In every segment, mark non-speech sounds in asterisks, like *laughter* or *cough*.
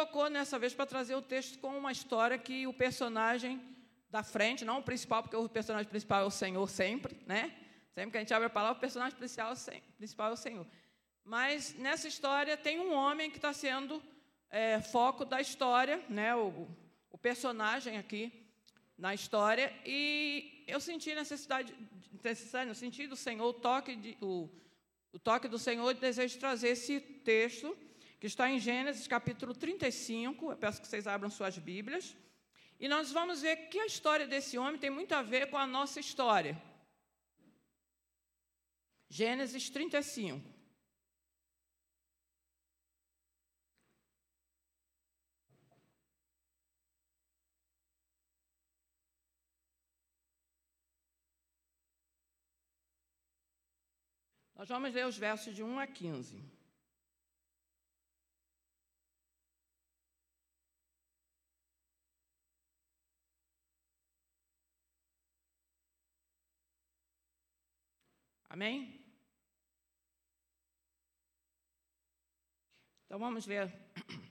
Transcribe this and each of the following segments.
tocou nessa vez para trazer o texto com uma história que o personagem da frente, não o principal, porque o personagem principal é o Senhor sempre, né? Sempre que a gente abre a palavra, o personagem principal, é o Senhor. Mas nessa história tem um homem que está sendo é, foco da história, né? O, o personagem aqui na história, e eu senti necessidade, necessidade no sentido do Senhor, o toque, de, o, o toque do Senhor, de desejo de trazer esse texto, que está em Gênesis capítulo 35, eu peço que vocês abram suas Bíblias, e nós vamos ver que a história desse homem tem muito a ver com a nossa história. Gênesis 35. Nós vamos ler os versos de 1 a 15. Amém? Então vamos ver. *clears throat*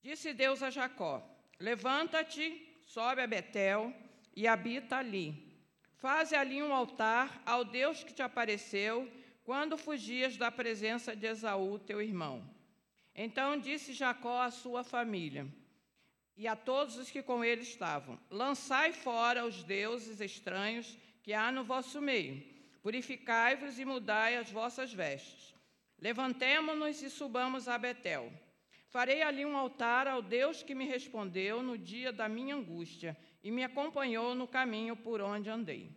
Disse Deus a Jacó: Levanta-te, sobe a Betel e habita ali Faze ali um altar ao Deus que te apareceu quando fugias da presença de Esaú, teu irmão. Então disse Jacó à sua família e a todos os que com ele estavam: Lançai fora os deuses estranhos que há no vosso meio. Purificai-vos e mudai as vossas vestes. Levantemo-nos e subamos a Betel. Farei ali um altar ao Deus que me respondeu no dia da minha angústia e me acompanhou no caminho por onde andei.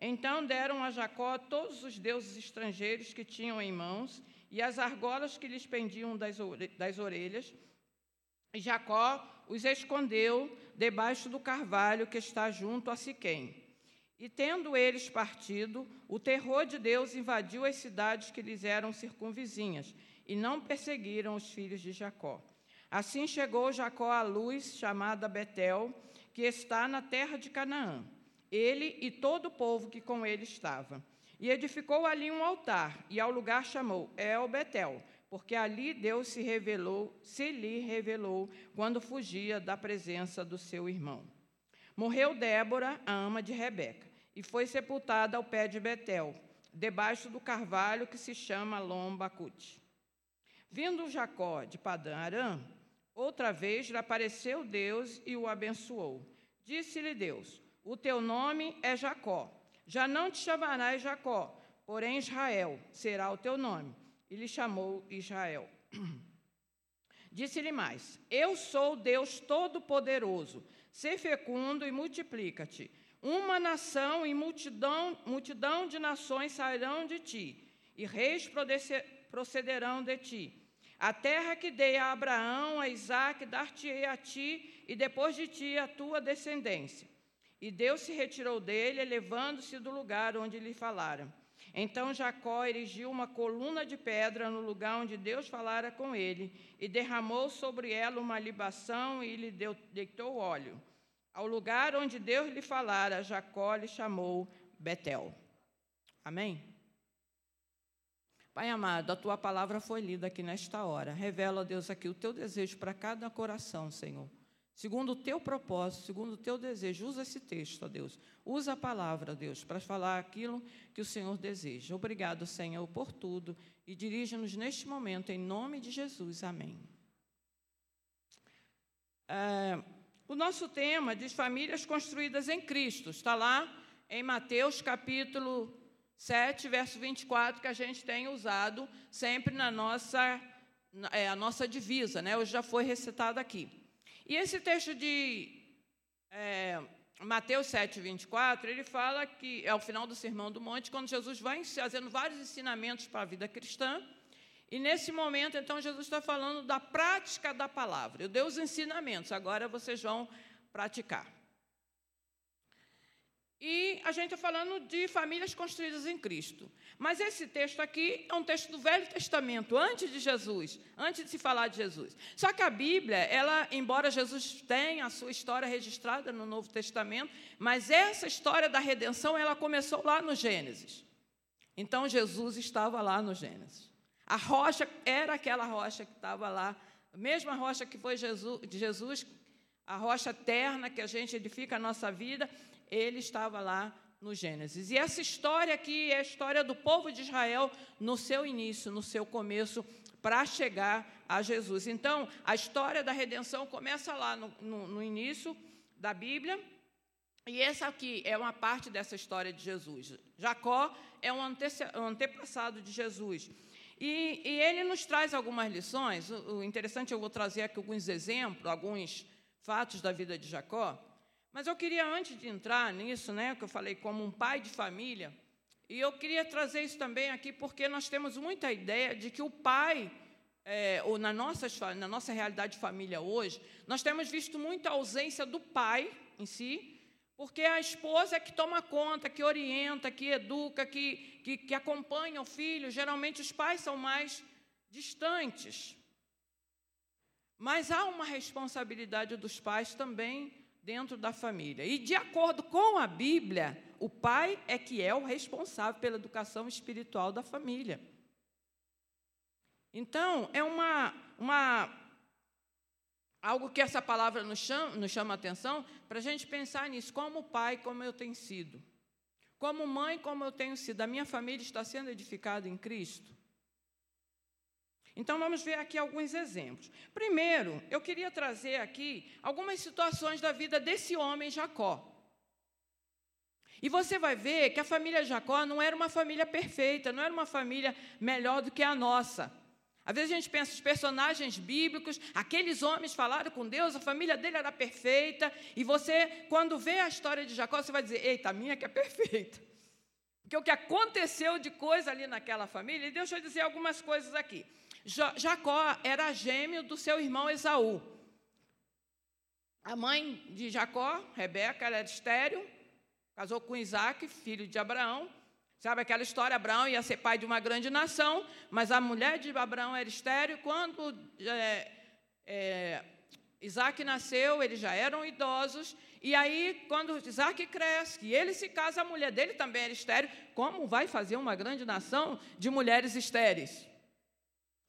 Então deram a Jacó todos os deuses estrangeiros que tinham em mãos e as argolas que lhes pendiam das orelhas. Jacó os escondeu debaixo do carvalho que está junto a Siquém. E tendo eles partido, o terror de Deus invadiu as cidades que lhes eram circunvizinhas, e não perseguiram os filhos de Jacó. Assim chegou Jacó à luz chamada Betel, que está na terra de Canaã, ele e todo o povo que com ele estava. E edificou ali um altar, e ao lugar chamou El Betel, porque ali Deus se revelou, se lhe revelou quando fugia da presença do seu irmão. Morreu Débora, a ama de Rebeca, e foi sepultada ao pé de Betel, debaixo do carvalho que se chama Lombacute. Vindo Jacó de Padã Arã, Outra vez lhe apareceu Deus e o abençoou. Disse-lhe Deus: O teu nome é Jacó. Já não te chamarás Jacó, porém Israel será o teu nome. E lhe chamou Israel. *clears throat* Disse-lhe mais: Eu sou Deus Todo-Poderoso. Sê fecundo e multiplica-te. Uma nação e multidão, multidão de nações sairão de ti, e reis procederão de ti. A terra que dei a Abraão, a Isaac, dar-te-ei a ti, e depois de ti a tua descendência. E Deus se retirou dele, elevando-se do lugar onde lhe falara. Então Jacó erigiu uma coluna de pedra no lugar onde Deus falara com ele, e derramou sobre ela uma libação e lhe deu, deitou óleo. Ao lugar onde Deus lhe falara, Jacó lhe chamou Betel. Amém? Pai amado, a tua palavra foi lida aqui nesta hora. Revela, Deus, aqui o teu desejo para cada coração, Senhor. Segundo o teu propósito, segundo o teu desejo, usa esse texto, Deus. Usa a palavra, Deus, para falar aquilo que o Senhor deseja. Obrigado, Senhor, por tudo. E dirige-nos neste momento, em nome de Jesus. Amém. É, o nosso tema diz famílias construídas em Cristo. Está lá em Mateus capítulo 7, verso 24, que a gente tem usado sempre na nossa, é, a nossa divisa, né? hoje já foi recitado aqui. E esse texto de é, Mateus 7, 24, ele fala que é o final do Sermão do Monte, quando Jesus vai fazendo vários ensinamentos para a vida cristã. E nesse momento, então, Jesus está falando da prática da palavra. Eu dei os ensinamentos, agora vocês vão praticar. E a gente está falando de famílias construídas em Cristo. Mas esse texto aqui é um texto do Velho Testamento, antes de Jesus, antes de se falar de Jesus. Só que a Bíblia, ela, embora Jesus tenha a sua história registrada no Novo Testamento, mas essa história da redenção, ela começou lá no Gênesis. Então Jesus estava lá no Gênesis. A rocha era aquela rocha que estava lá, a mesma rocha que foi Jesus, Jesus, a rocha eterna que a gente edifica a nossa vida, ele estava lá no Gênesis. E essa história aqui é a história do povo de Israel no seu início, no seu começo, para chegar a Jesus. Então, a história da redenção começa lá no, no, no início da Bíblia. E essa aqui é uma parte dessa história de Jesus. Jacó é um antepassado de Jesus. E, e, ele nos traz algumas lições. O, o interessante, eu vou trazer aqui alguns exemplos, alguns fatos da vida de Jacó. Mas eu queria, antes de entrar nisso, né, que eu falei como um pai de família, e eu queria trazer isso também aqui, porque nós temos muita ideia de que o pai, é, ou na nossa, na nossa realidade de família hoje, nós temos visto muita ausência do pai em si, porque a esposa é que toma conta, que orienta, que educa, que, que, que acompanha o filho. Geralmente os pais são mais distantes. Mas há uma responsabilidade dos pais também dentro da família. E, de acordo com a Bíblia, o pai é que é o responsável pela educação espiritual da família. Então, é uma, uma algo que essa palavra nos chama, nos chama a atenção para a gente pensar nisso. Como pai, como eu tenho sido. Como mãe, como eu tenho sido. A minha família está sendo edificada em Cristo. Então vamos ver aqui alguns exemplos. Primeiro, eu queria trazer aqui algumas situações da vida desse homem Jacó. E você vai ver que a família Jacó não era uma família perfeita, não era uma família melhor do que a nossa. Às vezes a gente pensa os personagens bíblicos, aqueles homens falaram com Deus, a família dele era perfeita, e você, quando vê a história de Jacó, você vai dizer: eita, a minha que é perfeita. Porque o que aconteceu de coisa ali naquela família, e deixa eu dizer algumas coisas aqui. Jacó era gêmeo do seu irmão Esaú. A mãe de Jacó, Rebeca, era estéreo, casou com Isaac, filho de Abraão. Sabe aquela história? Abraão ia ser pai de uma grande nação, mas a mulher de Abraão era estéreo. Quando é, é, Isaac nasceu, eles já eram idosos. E aí, quando Isaac cresce, e ele se casa, a mulher dele também era estéreo. Como vai fazer uma grande nação de mulheres estéreis?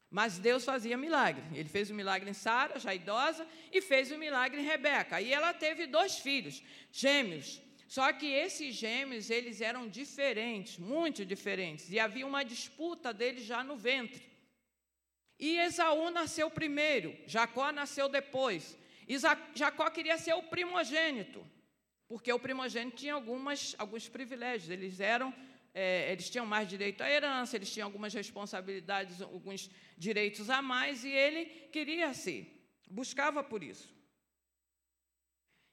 Mas Deus fazia milagre. Ele fez o um milagre em Sara, já idosa, e fez o um milagre em Rebeca. E ela teve dois filhos, gêmeos. Só que esses gêmeos, eles eram diferentes, muito diferentes. E havia uma disputa deles já no ventre. E Esaú nasceu primeiro, Jacó nasceu depois. Jacó queria ser o primogênito, porque o primogênito tinha algumas, alguns privilégios. Eles eram é, eles tinham mais direito à herança, eles tinham algumas responsabilidades, alguns direitos a mais, e ele queria ser, buscava por isso.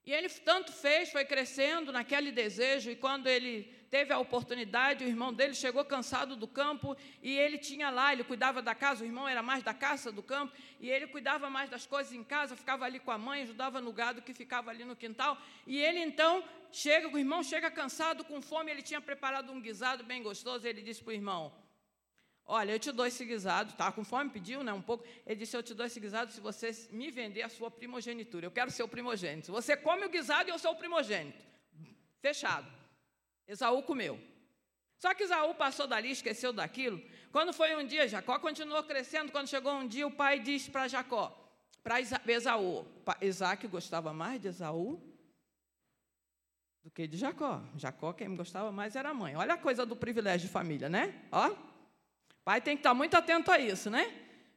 E ele tanto fez, foi crescendo naquele desejo, e quando ele teve a oportunidade, o irmão dele chegou cansado do campo, e ele tinha lá, ele cuidava da casa, o irmão era mais da caça do campo, e ele cuidava mais das coisas em casa, ficava ali com a mãe, ajudava no gado que ficava ali no quintal, e ele então chega, o irmão chega cansado, com fome, ele tinha preparado um guisado bem gostoso, e ele disse para o irmão, Olha, eu te dou esse guisado, tá com fome, pediu né, um pouco. Ele disse: Eu te dou esse guisado se você me vender a sua primogenitura. Eu quero ser o primogênito. Você come o guisado e eu sou o primogênito. Fechado. Esaú comeu. Só que Esaú passou dali, esqueceu daquilo. Quando foi um dia, Jacó continuou crescendo. Quando chegou um dia, o pai disse para Jacó, para Esaú: Isaac gostava mais de Esaú do que de Jacó. Jacó, quem gostava mais era a mãe. Olha a coisa do privilégio de família, né? Ó. Pai tem que estar muito atento a isso, né?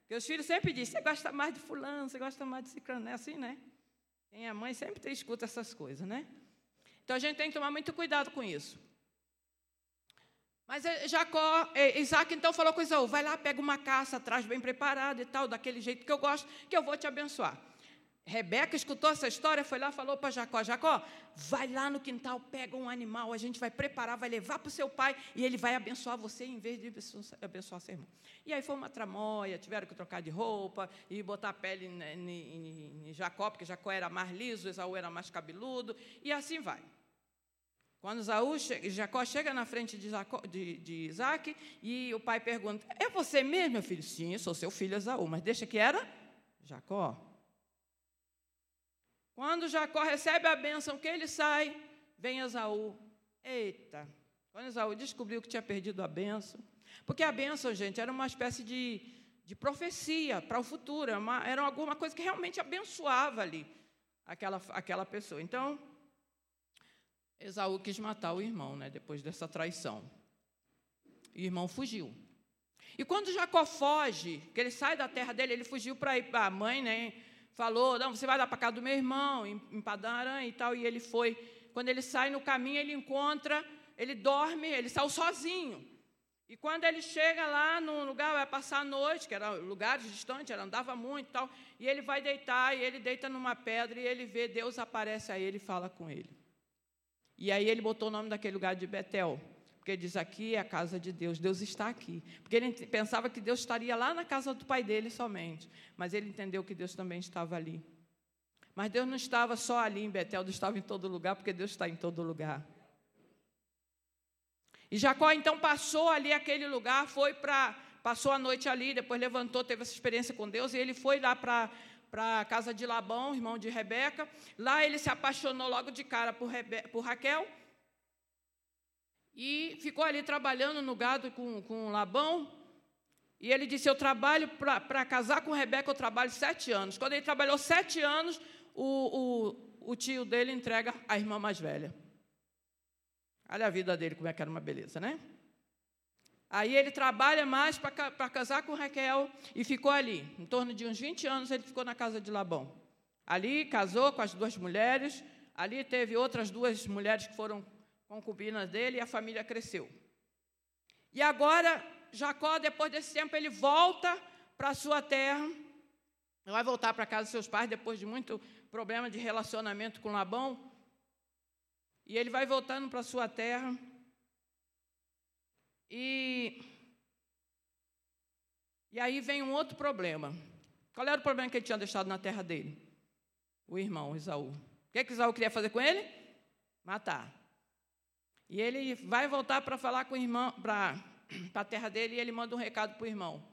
Porque os filhos sempre dizem, você gosta mais de fulano, você gosta mais de ciclano, é assim, né? Quem é mãe sempre escuta essas coisas, né? Então a gente tem que tomar muito cuidado com isso. Mas eh, Jacó, eh, Isaac então falou com Isaú, vai lá, pega uma caça, traz bem preparada e tal, daquele jeito que eu gosto, que eu vou te abençoar. Rebeca escutou essa história, foi lá, falou para Jacó: Jacó, vai lá no quintal, pega um animal, a gente vai preparar, vai levar para o seu pai e ele vai abençoar você em vez de abençoar seu irmão. E aí foi uma tramóia, tiveram que trocar de roupa e botar a pele em, Jacó, porque Jacó era mais liso, Esaú era mais cabeludo, e assim vai. Quando Esaú, Jacó chega na frente de, Jacó, de, de Isaac e o pai pergunta: É você mesmo, meu filho? Sim, sou seu filho Esaú, mas deixa que era Jacó. Quando Jacó recebe a bênção que ele sai, vem Esaú. Eita! Quando Esaú descobriu que tinha perdido a bênção, Porque a bênção, gente, era uma espécie de, de profecia para o futuro, uma, era alguma coisa que realmente abençoava ali aquela, aquela pessoa. Então, Esaú quis matar o irmão, né, depois dessa traição. E o irmão fugiu. E quando Jacó foge, que ele sai da terra dele, ele fugiu para ir para a mãe, né? Falou, não, você vai lá para casa do meu irmão, em, em Padan e tal. E ele foi. Quando ele sai no caminho, ele encontra, ele dorme, ele saiu sozinho. E quando ele chega lá no lugar, vai passar a noite, que era lugares distantes, ele andava muito e tal, e ele vai deitar, e ele deita numa pedra, e ele vê, Deus aparece a ele e fala com ele. E aí ele botou o nome daquele lugar de Betel, porque diz aqui é a casa de Deus, Deus está aqui. Porque ele pensava que Deus estaria lá na casa do pai dele somente, mas ele entendeu que Deus também estava ali. Mas Deus não estava só ali em Betel, Deus estava em todo lugar, porque Deus está em todo lugar. E Jacó então passou ali aquele lugar, foi para passou a noite ali, depois levantou, teve essa experiência com Deus e ele foi lá para a casa de Labão, irmão de Rebeca. Lá ele se apaixonou logo de cara por, Rebe, por Raquel e ficou ali trabalhando no gado com, com Labão. E ele disse: Eu trabalho para casar com Rebeca, eu trabalho sete anos. Quando ele trabalhou sete anos, o, o, o tio dele entrega a irmã mais velha. Olha a vida dele, como é que era uma beleza, né? Aí ele trabalha mais para casar com Raquel e ficou ali. Em torno de uns 20 anos ele ficou na casa de Labão. Ali casou com as duas mulheres, ali teve outras duas mulheres que foram concubinas dele e a família cresceu. E agora Jacó, depois desse tempo, ele volta para a sua terra, vai voltar para casa dos seus pais depois de muito problema de relacionamento com Labão. E ele vai voltando para a sua terra. E, e aí vem um outro problema. Qual era o problema que ele tinha deixado na terra dele? O irmão Isaú. O que, que Isaú queria fazer com ele? Matar. E ele vai voltar para falar com o irmão, para *clears throat* a terra dele, e ele manda um recado para o irmão.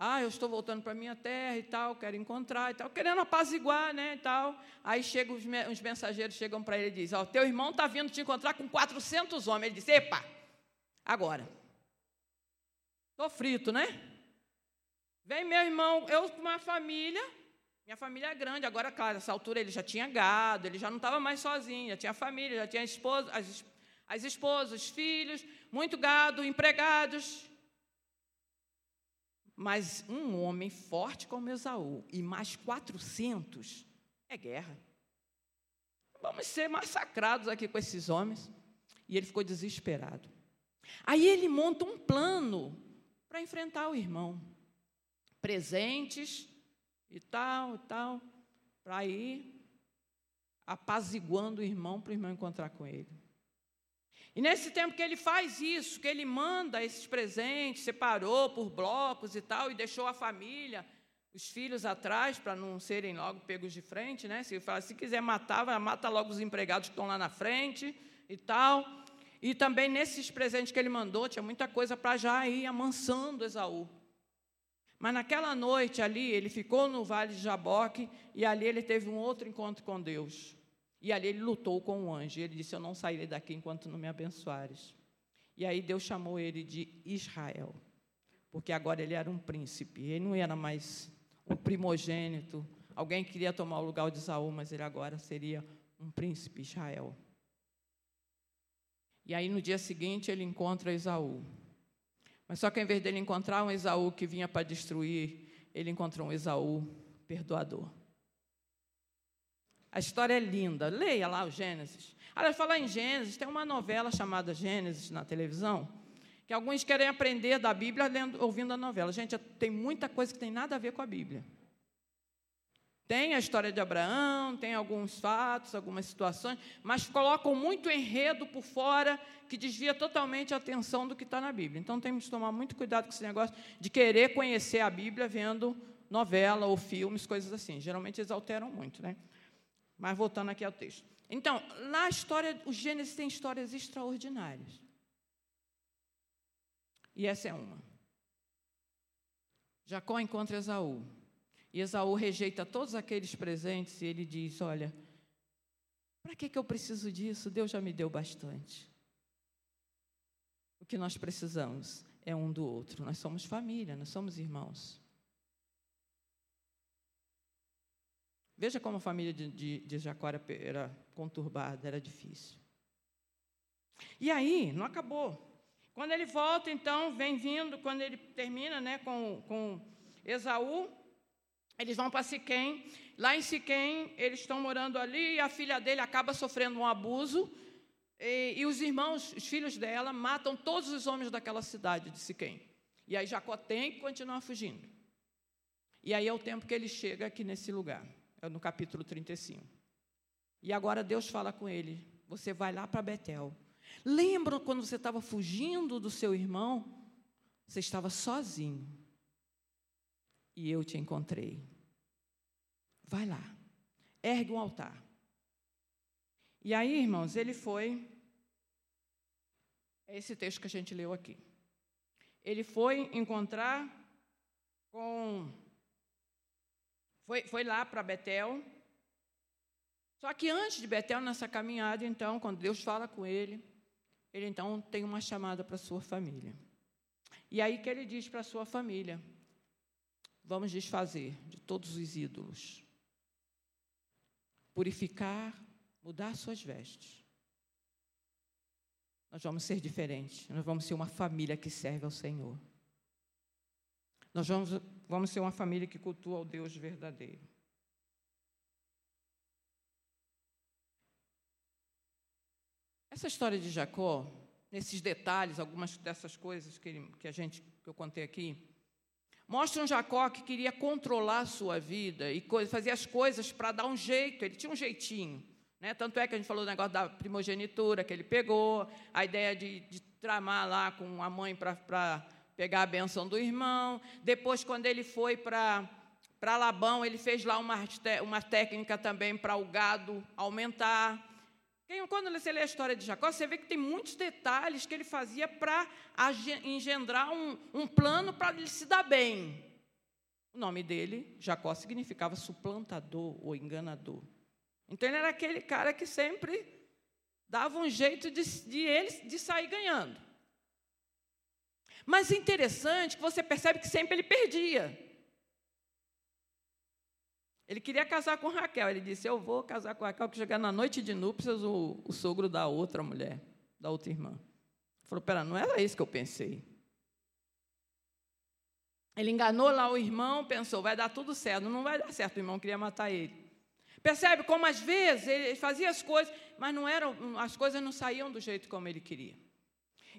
Ah, eu estou voltando para a minha terra e tal, quero encontrar e tal, querendo apaziguar, né, e tal. Aí chegam os, os mensageiros chegam para ele e dizem, ó, teu irmão está vindo te encontrar com 400 homens. Ele diz, epa, agora. Estou frito, né? Vem meu irmão, eu com uma família, minha família é grande, agora, claro, nessa altura ele já tinha gado, ele já não estava mais sozinho, já tinha família, já tinha esposa, as, as esposas, os filhos, muito gado, empregados. Mas um homem forte como Esaú e mais 400 é guerra. Vamos ser massacrados aqui com esses homens. E ele ficou desesperado. Aí ele monta um plano para enfrentar o irmão. Presentes e tal, e tal, para ir apaziguando o irmão para o irmão encontrar com ele. E nesse tempo que ele faz isso, que ele manda esses presentes, separou por blocos e tal, e deixou a família, os filhos atrás, para não serem logo pegos de frente, né? Se, fala, se quiser matar, mata logo os empregados que estão lá na frente e tal. E também nesses presentes que ele mandou, tinha muita coisa para já ir amansando Esaú. Mas naquela noite ali, ele ficou no vale de Jaboque e ali ele teve um outro encontro com Deus. E ali ele lutou com o anjo. Ele disse: Eu não sairei daqui enquanto não me abençoares. E aí Deus chamou ele de Israel, porque agora ele era um príncipe. Ele não era mais um primogênito, alguém que queria tomar o lugar de Saul, mas ele agora seria um príncipe Israel. E aí no dia seguinte ele encontra Esaú. Mas só que em vez dele encontrar um Esaú que vinha para destruir, ele encontrou um Esaú perdoador. A história é linda. Leia lá o Gênesis. Aliás, falar em Gênesis, tem uma novela chamada Gênesis na televisão, que alguns querem aprender da Bíblia lendo, ouvindo a novela. Gente, tem muita coisa que tem nada a ver com a Bíblia. Tem a história de Abraão, tem alguns fatos, algumas situações, mas colocam muito enredo por fora que desvia totalmente a atenção do que está na Bíblia. Então temos que tomar muito cuidado com esse negócio de querer conhecer a Bíblia vendo novela ou filmes, coisas assim. Geralmente eles alteram muito, né? Mas voltando aqui ao texto. Então, na história, o Gênesis tem histórias extraordinárias. E essa é uma. Jacó encontra Esaú. E Esaú rejeita todos aqueles presentes e ele diz: Olha, para que, que eu preciso disso? Deus já me deu bastante. O que nós precisamos é um do outro. Nós somos família, nós somos irmãos. Veja como a família de, de, de Jacó era, era conturbada, era difícil. E aí, não acabou. Quando ele volta, então, vem vindo, quando ele termina né, com, com Esaú, eles vão para Siquém. Lá em Siquém, eles estão morando ali e a filha dele acaba sofrendo um abuso. E, e, os irmãos, os filhos dela, matam todos os homens daquela cidade de Siquém. E aí Jacó tem que continuar fugindo. E aí é o tempo que ele chega aqui nesse lugar, é no capítulo 35. E agora Deus fala com ele: você vai lá para Betel. Lembra quando você estava fugindo do seu irmão? Você estava sozinho. E eu te encontrei. Vai lá, ergue um altar. E aí, irmãos, ele foi. É esse texto que a gente leu aqui. Ele foi encontrar com. Foi, foi lá para Betel. Só que antes de Betel, nessa caminhada, então, quando Deus fala com ele, ele então tem uma chamada para sua família. E aí que ele diz para sua família: vamos desfazer de todos os ídolos, purificar mudar suas vestes. Nós vamos ser diferentes. Nós vamos ser uma família que serve ao Senhor. Nós vamos, vamos ser uma família que cultua ao Deus verdadeiro. Essa história de Jacó, nesses detalhes, algumas dessas coisas que, que a gente que eu contei aqui, mostra um Jacó que queria controlar a sua vida e fazer as coisas para dar um jeito. Ele tinha um jeitinho. Né? Tanto é que a gente falou do negócio da primogenitura que ele pegou, a ideia de, de tramar lá com a mãe para pegar a benção do irmão. Depois, quando ele foi para Labão, ele fez lá uma, uma técnica também para o gado aumentar. Quando você lê a história de Jacó, você vê que tem muitos detalhes que ele fazia para engendrar um, um plano para ele se dar bem. O nome dele, Jacó, significava suplantador ou enganador. Então ele era aquele cara que sempre dava um jeito de, de ele de sair ganhando. Mas é interessante que você percebe que sempre ele perdia. Ele queria casar com Raquel. Ele disse: Eu vou casar com Raquel, que chegar na noite de núpcias o, o sogro da outra mulher, da outra irmã. Ele falou: Pera, não era isso que eu pensei. Ele enganou lá o irmão, pensou: Vai dar tudo certo. Não vai dar certo, o irmão queria matar ele. Percebe como às vezes ele fazia as coisas, mas não eram, as coisas não saíam do jeito como ele queria.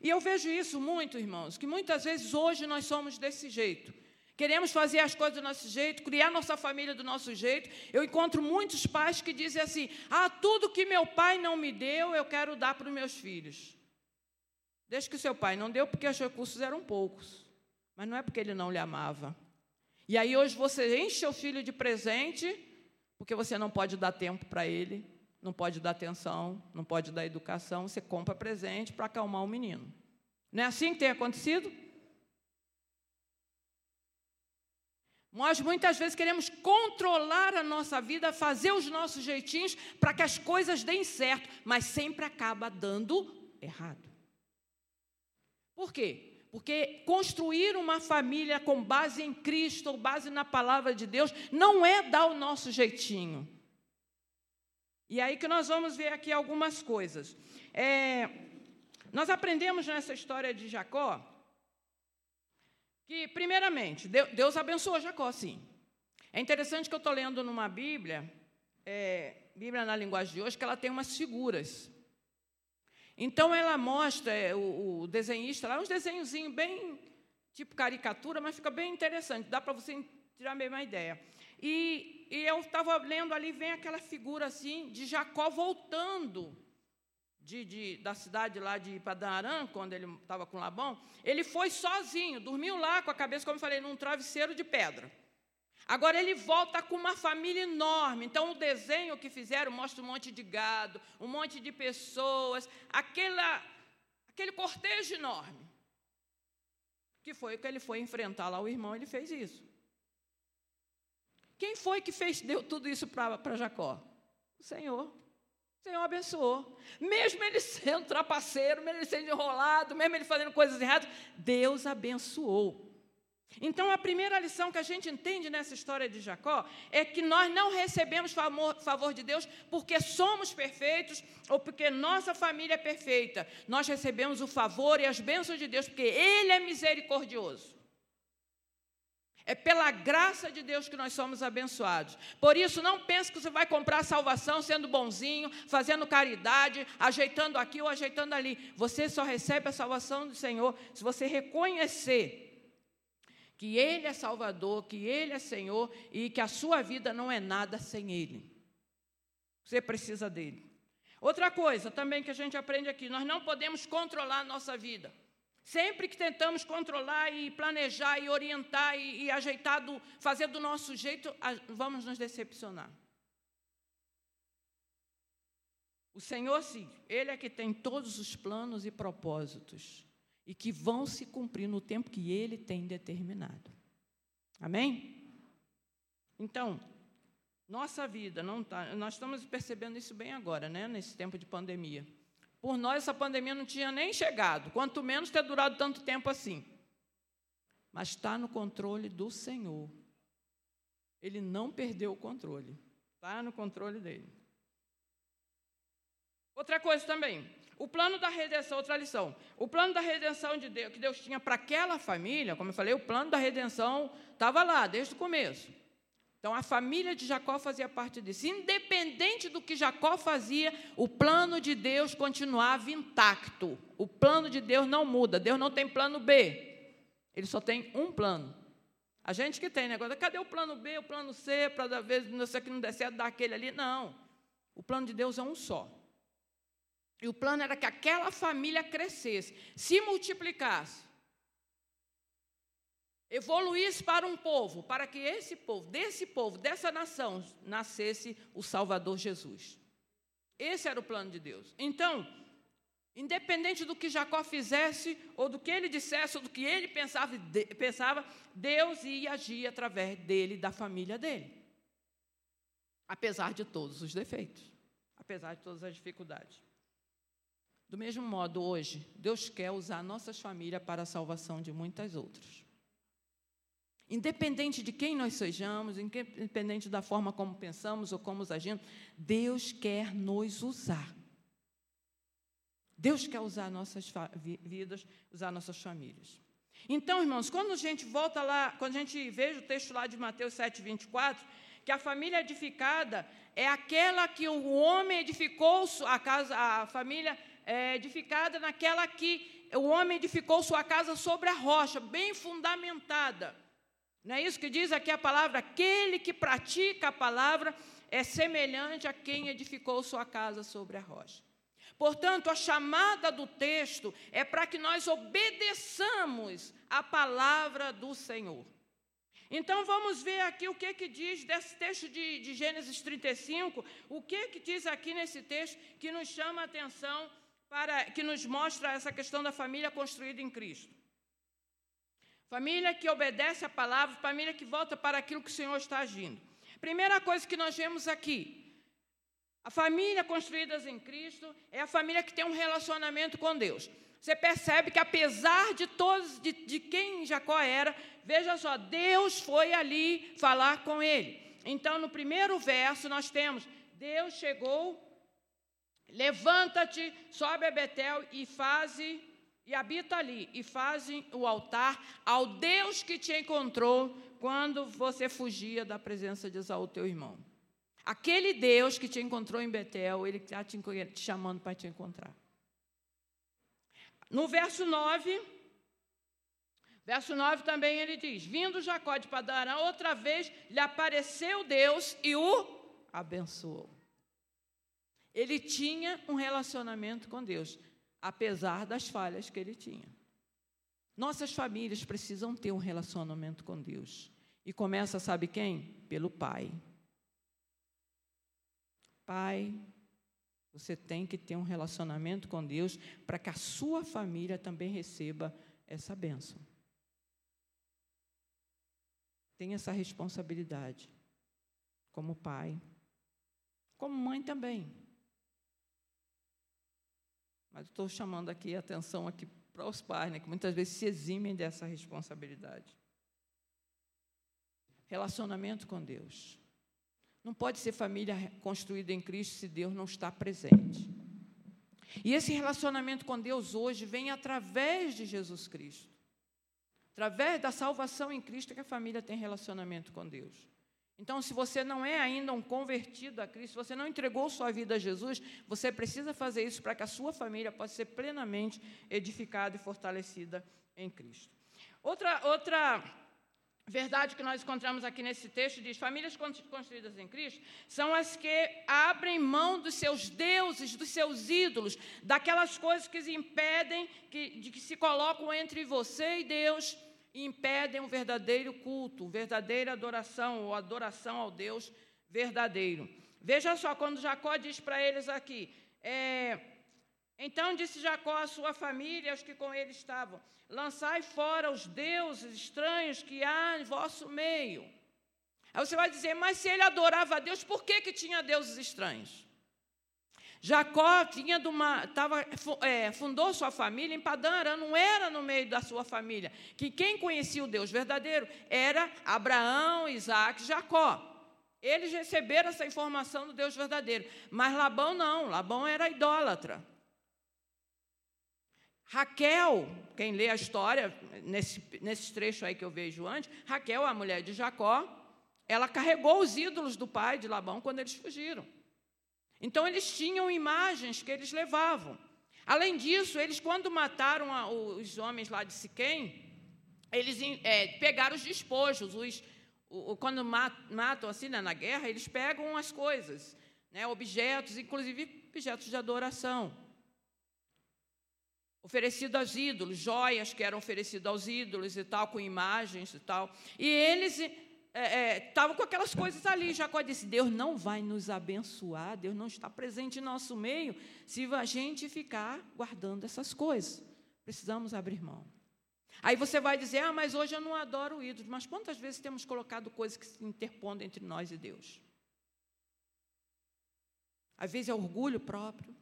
E eu vejo isso muito, irmãos, que muitas vezes hoje nós somos desse jeito. Queremos fazer as coisas do nosso jeito, criar nossa família do nosso jeito. Eu encontro muitos pais que dizem assim: ah, tudo que meu pai não me deu, eu quero dar para os meus filhos. Desde que seu pai não deu, porque os recursos eram poucos. Mas não é porque ele não lhe amava. E aí hoje você enche o filho de presente porque você não pode dar tempo para ele, não pode dar atenção, não pode dar educação, você compra presente para acalmar o menino. Não é assim que tem acontecido? Nós muitas vezes queremos controlar a nossa vida, fazer os nossos jeitinhos para que as coisas deem certo, mas sempre acaba dando errado. Por quê? Porque construir uma família com base em Cristo, ou base na palavra de Deus, não é dar o nosso jeitinho. E aí que nós vamos ver aqui algumas coisas. É, nós aprendemos nessa história de Jacó que, primeiramente, Deus abençoou Jacó, sim. É interessante que eu estou lendo numa Bíblia, é, Bíblia na linguagem de hoje, que ela tem umas figuras. Então ela mostra é, o, o desenhista lá, uns desenhozinhos bem tipo caricatura, mas fica bem interessante, dá para você tirar a mesma ideia. E, e eu estava lendo ali, vem aquela figura assim de Jacó voltando de, de, da cidade lá de Padarã, quando ele estava com Labão, ele foi sozinho, dormiu lá com a cabeça, como eu falei, num travesseiro de pedra. Agora ele volta com uma família enorme. Então o desenho que fizeram mostra um monte de gado, um monte de pessoas, aquela, aquele cortejo enorme. Que foi que ele foi enfrentar lá o irmão, ele fez isso. Quem foi que fez, deu tudo isso para Jacó? O Senhor. O Senhor abençoou. Mesmo ele *laughs* sendo trapaceiro, mesmo ele sendo enrolado, mesmo ele fazendo coisas erradas, Deus abençoou. Então, a primeira lição que a gente entende nessa história de Jacó é que nós não recebemos favor, favor, de Deus porque somos perfeitos ou porque nossa família é perfeita. Nós recebemos o favor e as bênçãos de Deus porque Ele é misericordioso. É pela graça de Deus que nós somos abençoados. Por isso, não pense que você vai comprar salvação sendo bonzinho, fazendo caridade, ajeitando aqui ou ajeitando ali. Você só recebe a salvação do Senhor se você reconhecer que Ele é Salvador, que Ele é Senhor e que a sua vida não é nada sem Ele. Você precisa dele. Outra coisa também que a gente aprende aqui: nós não podemos controlar a nossa vida. Sempre que tentamos controlar e planejar e orientar e, e ajeitar, do, fazer do nosso jeito, vamos nos decepcionar. O Senhor, sim, Ele é que tem todos os planos e propósitos e que vão se cumprir no tempo que Ele tem determinado. Amém? Então, nossa vida não está. Nós estamos percebendo isso bem agora, né? Nesse tempo de pandemia. Por nós, essa pandemia não tinha nem chegado, quanto menos ter durado tanto tempo assim. Mas está no controle do Senhor. Ele não perdeu o controle. Está no controle dele. Outra coisa também, o plano da redenção, outra lição. O plano da redenção de Deus, que Deus tinha para aquela família, como eu falei, o plano da redenção estava lá desde o começo. Então, a família de Jacó fazia parte disso. Independente do que Jacó fazia, o plano de Deus continuava intacto. O plano de Deus não muda. Deus não tem plano B. Ele só tem um plano. A gente que tem negócio, cadê o plano B, o plano C, para da vez não sei que não der certo, dar aquele ali? Não. O plano de Deus é um só. E o plano era que aquela família crescesse, se multiplicasse evoluísse para um povo, para que esse povo, desse povo, dessa nação, nascesse o Salvador Jesus. Esse era o plano de Deus. Então, independente do que Jacó fizesse, ou do que ele dissesse, ou do que ele pensava, pensava Deus ia agir através dele, da família dele. Apesar de todos os defeitos, apesar de todas as dificuldades. Do mesmo modo, hoje, Deus quer usar nossas famílias para a salvação de muitas outras. Independente de quem nós sejamos, independente da forma como pensamos ou como agimos, Deus quer nos usar. Deus quer usar nossas vidas, usar nossas famílias. Então, irmãos, quando a gente volta lá, quando a gente vê o texto lá de Mateus 7, 24, que a família edificada é aquela que o homem edificou a casa, a família é edificada naquela que o homem edificou sua casa sobre a rocha, bem fundamentada. Não é isso que diz aqui a palavra? Aquele que pratica a palavra é semelhante a quem edificou sua casa sobre a rocha. Portanto, a chamada do texto é para que nós obedeçamos a palavra do Senhor. Então vamos ver aqui o que, que diz desse texto de, de Gênesis 35, o que, que diz aqui nesse texto que nos chama a atenção, para, que nos mostra essa questão da família construída em Cristo. Família que obedece a palavra, família que volta para aquilo que o Senhor está agindo. Primeira coisa que nós vemos aqui: a família construída em Cristo é a família que tem um relacionamento com Deus. Você percebe que apesar de todos, de, de quem Jacó era, veja só, Deus foi ali falar com ele. Então, no primeiro verso, nós temos: Deus chegou, levanta-te, sobe a Betel e faze e habita ali e fazem o altar ao Deus que te encontrou quando você fugia da presença de Esaú, teu irmão. Aquele Deus que te encontrou em Betel, ele está te, chamando para te encontrar. No verso 9, verso 9 também ele diz: Vindo Jacó de Padarã, outra vez lhe apareceu Deus e o abençoou. Ele tinha um relacionamento com Deus apesar das falhas que ele tinha. Nossas famílias precisam ter um relacionamento com Deus. E começa, sabe quem? Pelo pai. Pai, você tem que ter um relacionamento com Deus para que a sua família também receba essa bênção. Tem essa responsabilidade, como pai, como mãe também. Mas estou chamando aqui a atenção aqui para os pais, né, que muitas vezes se eximem dessa responsabilidade. Relacionamento com Deus. Não pode ser família construída em Cristo se Deus não está presente. E esse relacionamento com Deus hoje vem através de Jesus Cristo. Através da salvação em Cristo que a família tem relacionamento com Deus. Então, se você não é ainda um convertido a Cristo, se você não entregou sua vida a Jesus, você precisa fazer isso para que a sua família possa ser plenamente edificada e fortalecida em Cristo. Outra, outra verdade que nós encontramos aqui nesse texto diz: famílias construídas em Cristo são as que abrem mão dos seus deuses, dos seus ídolos, daquelas coisas que impedem, que, de que se colocam entre você e Deus impedem o verdadeiro culto, verdadeira adoração ou adoração ao Deus verdadeiro. Veja só, quando Jacó diz para eles aqui, é, então disse Jacó à sua família, aos que com ele estavam: Lançai fora os deuses estranhos que há em vosso meio. Aí você vai dizer, mas se ele adorava a Deus, por que, que tinha deuses estranhos? Jacó tinha de uma, tava, é, fundou sua família em Padã Aram, não era no meio da sua família. Que quem conhecia o Deus verdadeiro era Abraão, Isaac, Jacó. Eles receberam essa informação do Deus verdadeiro. Mas Labão não, Labão era idólatra. Raquel, quem lê a história, nesse, nesse trecho aí que eu vejo antes, Raquel, a mulher de Jacó, ela carregou os ídolos do pai de Labão quando eles fugiram. Então, eles tinham imagens que eles levavam. Além disso, eles, quando mataram a, os homens lá de Siquém, eles é, pegaram os despojos. Os, o, quando matam assim né, na guerra, eles pegam as coisas, né, objetos, inclusive objetos de adoração. Oferecido aos ídolos, joias que eram oferecidas aos ídolos e tal, com imagens e tal. E eles estavam é, é, com aquelas coisas ali. Jacó disse: Deus não vai nos abençoar, Deus não está presente em nosso meio se a gente ficar guardando essas coisas. Precisamos abrir mão. Aí você vai dizer: Ah, mas hoje eu não adoro ídolos. Mas quantas vezes temos colocado coisas que se interpondem entre nós e Deus? Às vezes é orgulho próprio,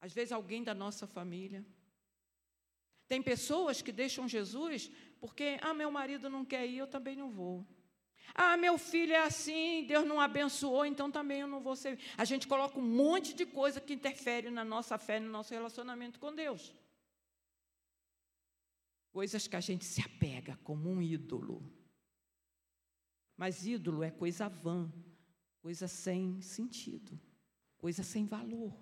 às vezes alguém da nossa família. Tem pessoas que deixam Jesus porque, ah, meu marido não quer ir, eu também não vou. Ah, meu filho é assim, Deus não abençoou, então também eu não vou ser. A gente coloca um monte de coisa que interfere na nossa fé, no nosso relacionamento com Deus. Coisas que a gente se apega como um ídolo. Mas ídolo é coisa vã, coisa sem sentido, coisa sem valor.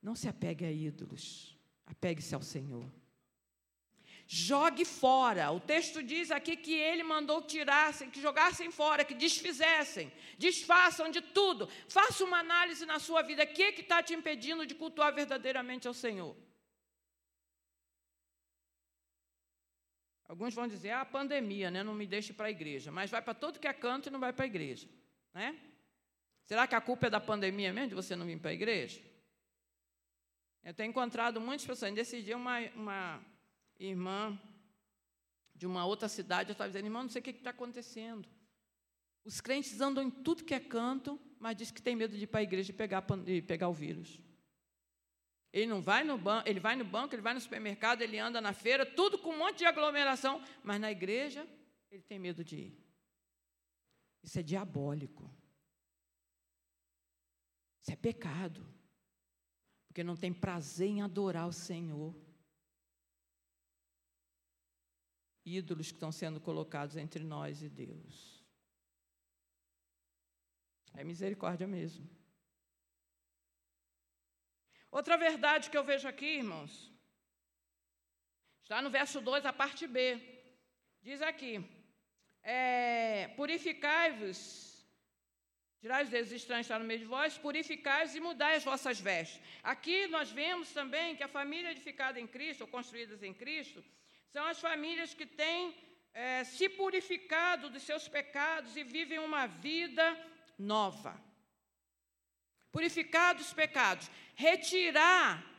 Não se apegue a ídolos, apegue-se ao Senhor. Jogue fora. O texto diz aqui que ele mandou tirassem, que jogassem fora, que desfizessem, desfaçam de tudo. Faça uma análise na sua vida. O que está te impedindo de cultuar verdadeiramente ao Senhor? Alguns vão dizer, ah, a pandemia, né? não me deixe para a igreja. Mas vai para todo que é canto e não vai para a igreja. Né? Será que a culpa é da pandemia mesmo, de você não vir para a igreja? Eu tenho encontrado muitas pessoas. Nesse uma, uma irmã de uma outra cidade, eu estava dizendo, irmã, não sei o que está acontecendo. Os crentes andam em tudo que é canto, mas diz que tem medo de ir para a igreja e pegar, e pegar o vírus. Ele não vai no banco, ele vai no banco, ele vai no supermercado, ele anda na feira, tudo com um monte de aglomeração, mas na igreja ele tem medo de ir. Isso é diabólico. Isso é pecado. Porque não tem prazer em adorar o Senhor. Ídolos que estão sendo colocados entre nós e Deus. É misericórdia mesmo. Outra verdade que eu vejo aqui, irmãos, está no verso 2, a parte B. Diz aqui: é, Purificai-vos, tirai os dedos estranhos está no meio de vós, purificai-vos e mudai as vossas vestes. Aqui nós vemos também que a família edificada em Cristo, ou construídas em Cristo, são as famílias que têm é, se purificado dos seus pecados e vivem uma vida nova. Purificar dos pecados, retirar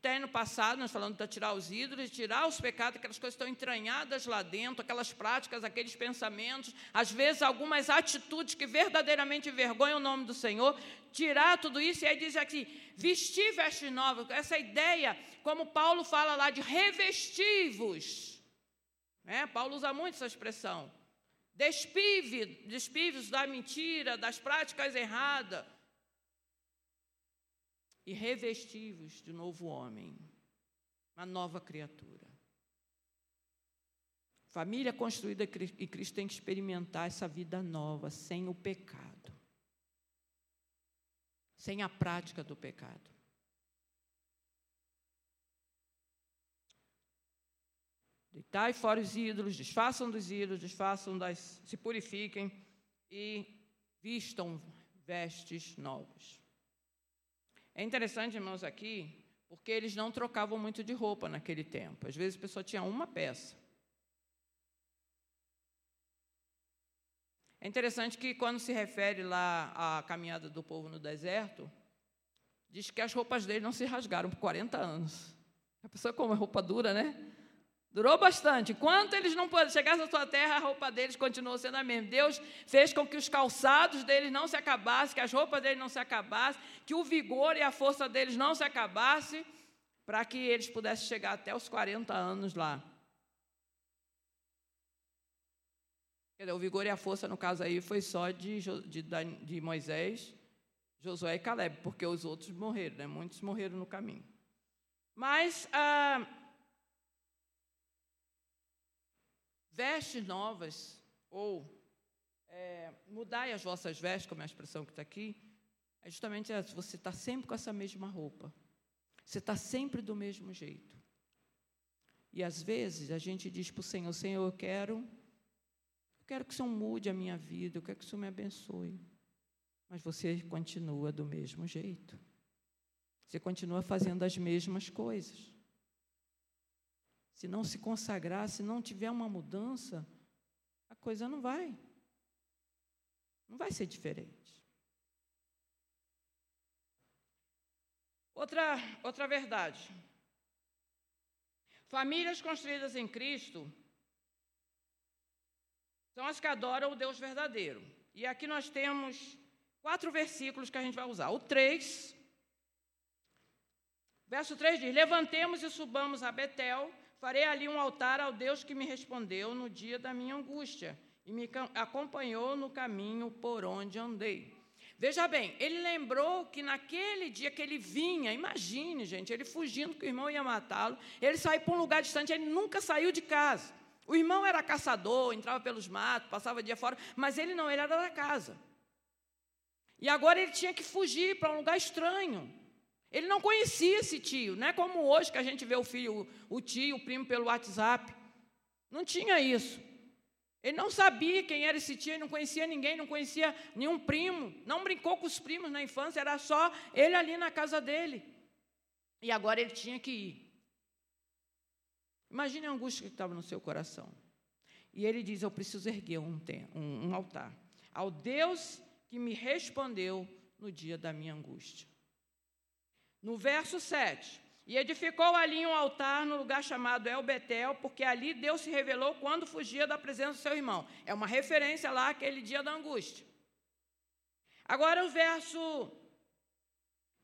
tem no passado, nós falamos de tirar os ídolos, tirar os pecados, aquelas coisas estão entranhadas lá dentro, aquelas práticas, aqueles pensamentos, às vezes algumas atitudes que verdadeiramente envergonham o nome do Senhor, tirar tudo isso, e aí diz aqui, vestir vestes novas, essa ideia, como Paulo fala lá, de revestivos. É, Paulo usa muito essa expressão. Despive, despive da mentira, das práticas erradas e revestivos de novo homem, uma nova criatura. Família construída e Cristo tem que experimentar essa vida nova, sem o pecado, sem a prática do pecado. Deitai fora os ídolos, desfaçam dos ídolos, desfaçam das. se purifiquem e vistam vestes novas. É interessante, irmãos, aqui, porque eles não trocavam muito de roupa naquele tempo. Às vezes a pessoa tinha uma peça. É interessante que, quando se refere lá à caminhada do povo no deserto, diz que as roupas dele não se rasgaram por 40 anos. A pessoa com uma roupa dura, né? Durou bastante. Enquanto eles não chegassem à sua terra, a roupa deles continuou sendo a mesma. Deus fez com que os calçados deles não se acabassem, que as roupas deles não se acabassem, que o vigor e a força deles não se acabassem, para que eles pudessem chegar até os 40 anos lá. O vigor e a força, no caso aí, foi só de, de, de Moisés, Josué e Caleb, porque os outros morreram, né? muitos morreram no caminho. Mas. Ah, vestes novas, ou é, mudai as vossas vestes, como é a expressão que está aqui, é justamente essa, você está sempre com essa mesma roupa. Você está sempre do mesmo jeito. E às vezes a gente diz para o Senhor, Senhor, eu quero, eu quero que o Senhor mude a minha vida, eu quero que o Senhor me abençoe. Mas você continua do mesmo jeito. Você continua fazendo as mesmas coisas se não se consagrar, se não tiver uma mudança, a coisa não vai. Não vai ser diferente. Outra, outra verdade. Famílias construídas em Cristo são as que adoram o Deus verdadeiro. E aqui nós temos quatro versículos que a gente vai usar. O 3, verso 3 diz: Levantemos e subamos a Betel Farei ali um altar ao Deus que me respondeu no dia da minha angústia e me acompanhou no caminho por onde andei. Veja bem, ele lembrou que naquele dia que ele vinha, imagine, gente, ele fugindo que o irmão ia matá-lo, ele saiu para um lugar distante, ele nunca saiu de casa. O irmão era caçador, entrava pelos matos, passava dia fora, mas ele não, ele era da casa. E agora ele tinha que fugir para um lugar estranho. Ele não conhecia esse tio, não é como hoje que a gente vê o filho, o tio, o primo pelo WhatsApp. Não tinha isso. Ele não sabia quem era esse tio, ele não conhecia ninguém, não conhecia nenhum primo, não brincou com os primos na infância, era só ele ali na casa dele. E agora ele tinha que ir. Imagine a angústia que estava no seu coração. E ele diz: Eu preciso erguer um, um, um altar ao Deus que me respondeu no dia da minha angústia. No verso 7, e edificou ali um altar no lugar chamado El Betel, porque ali Deus se revelou quando fugia da presença do seu irmão. É uma referência lá àquele dia da angústia. Agora o verso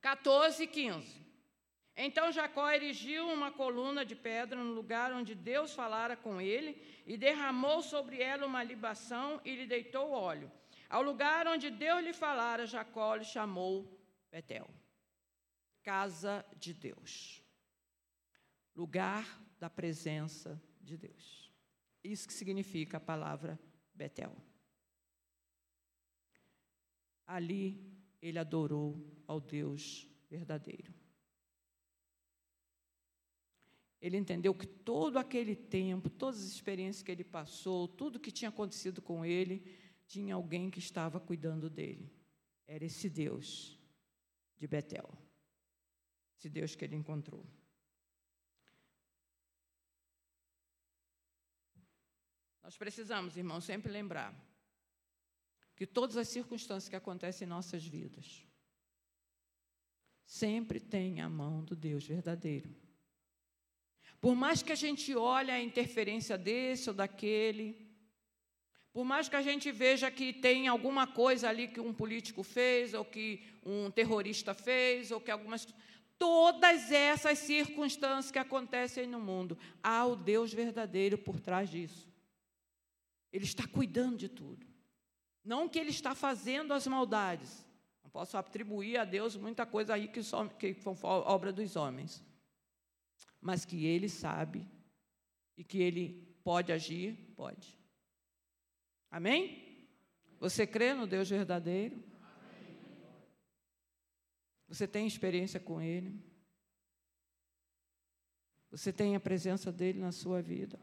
14 e 15. Então Jacó erigiu uma coluna de pedra no lugar onde Deus falara com ele e derramou sobre ela uma libação e lhe deitou óleo. Ao lugar onde Deus lhe falara, Jacó lhe chamou Betel casa de Deus. Lugar da presença de Deus. Isso que significa a palavra Betel. Ali ele adorou ao Deus verdadeiro. Ele entendeu que todo aquele tempo, todas as experiências que ele passou, tudo que tinha acontecido com ele, tinha alguém que estava cuidando dele. Era esse Deus de Betel esse Deus que ele encontrou. Nós precisamos, irmãos, sempre lembrar que todas as circunstâncias que acontecem em nossas vidas, sempre tem a mão do Deus verdadeiro. Por mais que a gente olhe a interferência desse ou daquele, por mais que a gente veja que tem alguma coisa ali que um político fez, ou que um terrorista fez, ou que algumas. Todas essas circunstâncias que acontecem no mundo, há o Deus verdadeiro por trás disso. Ele está cuidando de tudo. Não que ele está fazendo as maldades. Não posso atribuir a Deus muita coisa aí que, só, que obra dos homens mas que ele sabe e que ele pode agir, pode. Amém? Você crê no Deus verdadeiro? Você tem experiência com Ele? Você tem a presença dele na sua vida?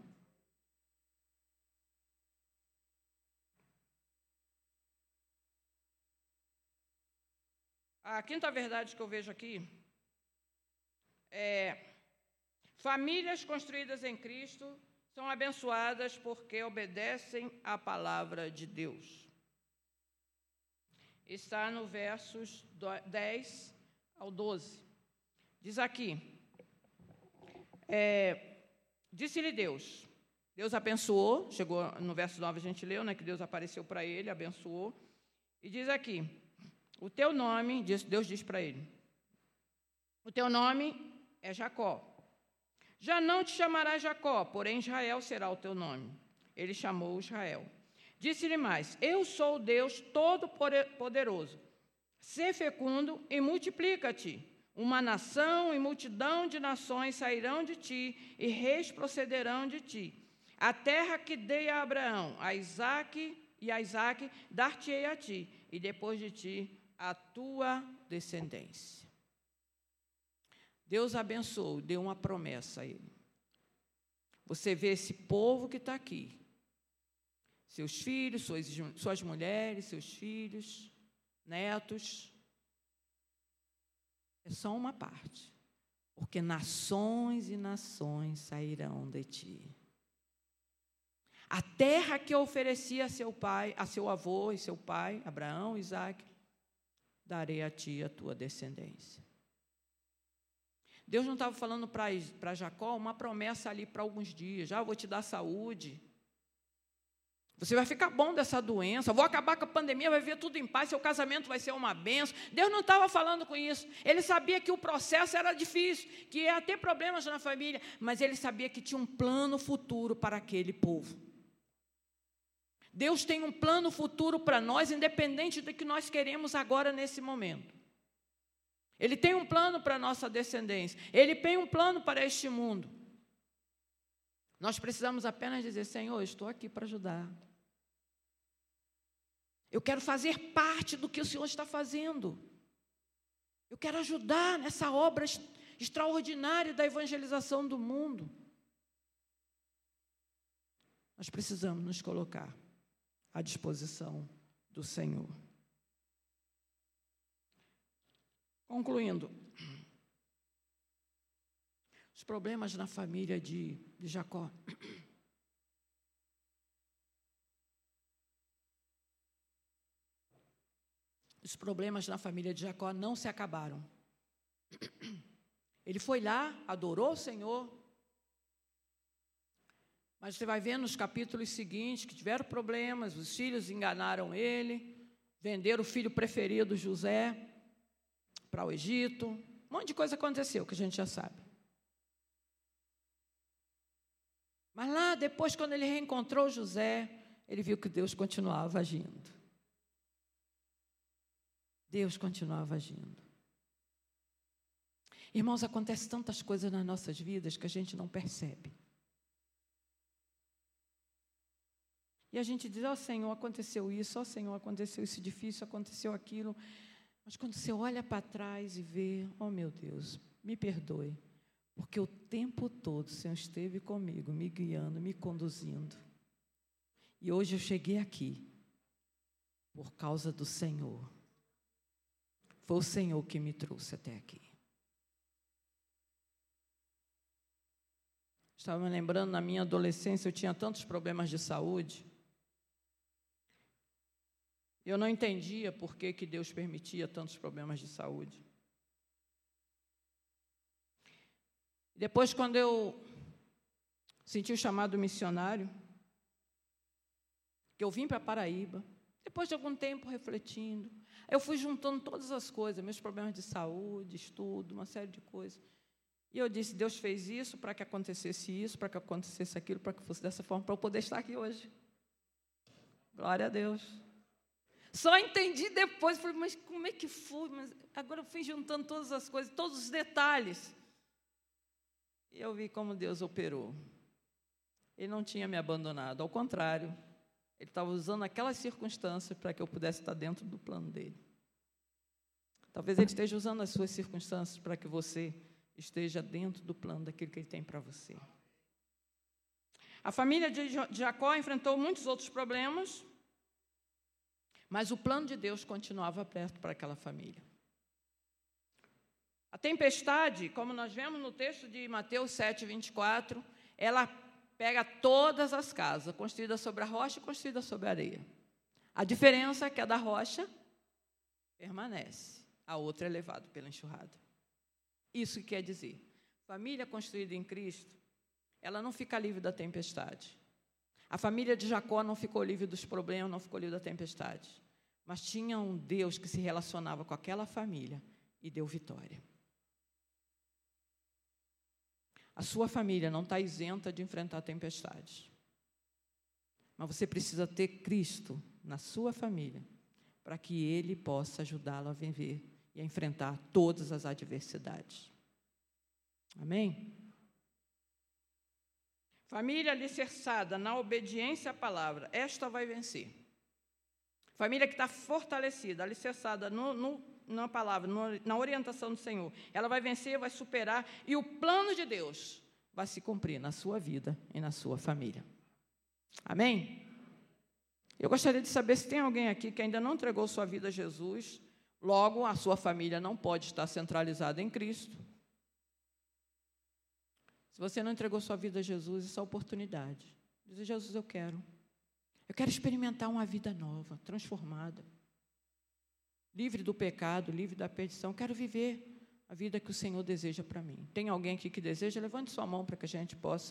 A quinta verdade que eu vejo aqui é Famílias construídas em Cristo são abençoadas porque obedecem à palavra de Deus. Está no versos 10 ao 12. Diz aqui: é, Disse-lhe Deus, Deus abençoou, chegou no verso 9 a gente leu, né, que Deus apareceu para ele, abençoou, e diz aqui: O teu nome, Deus diz para ele, o teu nome é Jacó. Já não te chamarás Jacó, porém Israel será o teu nome. Ele chamou Israel. Disse-lhe mais: Eu sou o Deus Todo-Poderoso. Sê fecundo e multiplica-te. Uma nação e multidão de nações sairão de ti e reis procederão de ti. A terra que dei a Abraão, a Isaque e a Isaque, dar-te-ei a ti, e depois de ti a tua descendência. Deus abençoou, deu uma promessa a ele. Você vê esse povo que está aqui. Seus filhos, suas, suas mulheres, seus filhos, netos. É só uma parte. Porque nações e nações sairão de ti. A terra que oferecia a seu pai, a seu avô e seu pai, Abraão, Isaac, darei a ti a tua descendência. Deus não estava falando para Jacó uma promessa ali para alguns dias. Já ah, vou te dar saúde. Você vai ficar bom dessa doença. Vou acabar com a pandemia, vai ver tudo em paz. Seu casamento vai ser uma benção. Deus não estava falando com isso. Ele sabia que o processo era difícil, que ia ter problemas na família, mas ele sabia que tinha um plano futuro para aquele povo. Deus tem um plano futuro para nós, independente do que nós queremos agora nesse momento. Ele tem um plano para a nossa descendência. Ele tem um plano para este mundo. Nós precisamos apenas dizer: Senhor, estou aqui para ajudar. Eu quero fazer parte do que o Senhor está fazendo. Eu quero ajudar nessa obra extraordinária da evangelização do mundo. Nós precisamos nos colocar à disposição do Senhor. Concluindo, os problemas na família de, de Jacó. Os problemas na família de Jacó não se acabaram. Ele foi lá, adorou o Senhor, mas você vai ver nos capítulos seguintes que tiveram problemas, os filhos enganaram ele, venderam o filho preferido, José para o Egito. Um monte de coisa aconteceu que a gente já sabe. Mas lá, depois, quando ele reencontrou José, ele viu que Deus continuava agindo. Deus continuava agindo. Irmãos, acontece tantas coisas nas nossas vidas que a gente não percebe. E a gente diz: Ó oh, Senhor, aconteceu isso, ó oh, Senhor, aconteceu isso difícil, aconteceu aquilo. Mas quando você olha para trás e vê, oh meu Deus, me perdoe, porque o tempo todo o Senhor esteve comigo, me guiando, me conduzindo. E hoje eu cheguei aqui por causa do Senhor. Foi o Senhor que me trouxe até aqui. Estava me lembrando, na minha adolescência, eu tinha tantos problemas de saúde. Eu não entendia por que, que Deus permitia tantos problemas de saúde. Depois, quando eu senti o chamado missionário, que eu vim para Paraíba, depois de algum tempo refletindo, eu fui juntando todas as coisas, meus problemas de saúde, estudo, uma série de coisas. E eu disse: Deus fez isso para que acontecesse isso, para que acontecesse aquilo, para que fosse dessa forma, para eu poder estar aqui hoje. Glória a Deus. Só entendi depois, falei, mas como é que foi? Mas agora eu fui juntando todas as coisas, todos os detalhes. E eu vi como Deus operou. Ele não tinha me abandonado, ao contrário, ele estava usando aquelas circunstâncias para que eu pudesse estar dentro do plano dele. Talvez ele esteja usando as suas circunstâncias para que você esteja dentro do plano daquilo que ele tem para você. A família de Jacó enfrentou muitos outros problemas, mas o plano de Deus continuava aberto para aquela família. A tempestade, como nós vemos no texto de Mateus 7, 24, ela pega todas as casas, construídas sobre a rocha e construídas sobre a areia. A diferença é que a da rocha permanece, a outra é levada pela enxurrada. Isso quer dizer, família construída em Cristo, ela não fica livre da tempestade. A família de Jacó não ficou livre dos problemas, não ficou livre da tempestade. Mas tinha um Deus que se relacionava com aquela família e deu vitória. A sua família não está isenta de enfrentar tempestades. Mas você precisa ter Cristo na sua família para que Ele possa ajudá-lo a viver e a enfrentar todas as adversidades. Amém? Família alicerçada na obediência à palavra, esta vai vencer. Família que está fortalecida, alicerçada no, no, na palavra, na orientação do Senhor, ela vai vencer, vai superar, e o plano de Deus vai se cumprir na sua vida e na sua família. Amém? Eu gostaria de saber se tem alguém aqui que ainda não entregou sua vida a Jesus, logo a sua família não pode estar centralizada em Cristo. Se você não entregou sua vida a Jesus, isso é oportunidade. Dizer, Jesus, eu quero. Eu quero experimentar uma vida nova, transformada. Livre do pecado, livre da perdição. Quero viver a vida que o Senhor deseja para mim. Tem alguém aqui que deseja? Levante sua mão para que a gente possa